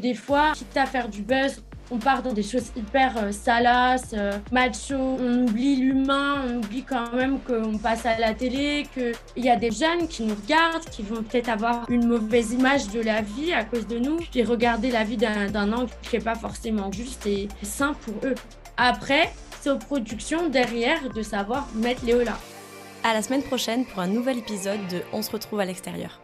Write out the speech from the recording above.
Des fois, quitte à faire du buzz, on part dans des choses hyper euh, salaces, euh, macho, on oublie l'humain, on oublie quand même qu'on passe à la télé, qu'il y a des jeunes qui nous regardent, qui vont peut-être avoir une mauvaise image de la vie à cause de nous, et regarder la vie d'un angle qui n'est pas forcément juste et sain pour eux. Après, c'est aux productions derrière de savoir mettre les. À la semaine prochaine pour un nouvel épisode de On se retrouve à l'extérieur.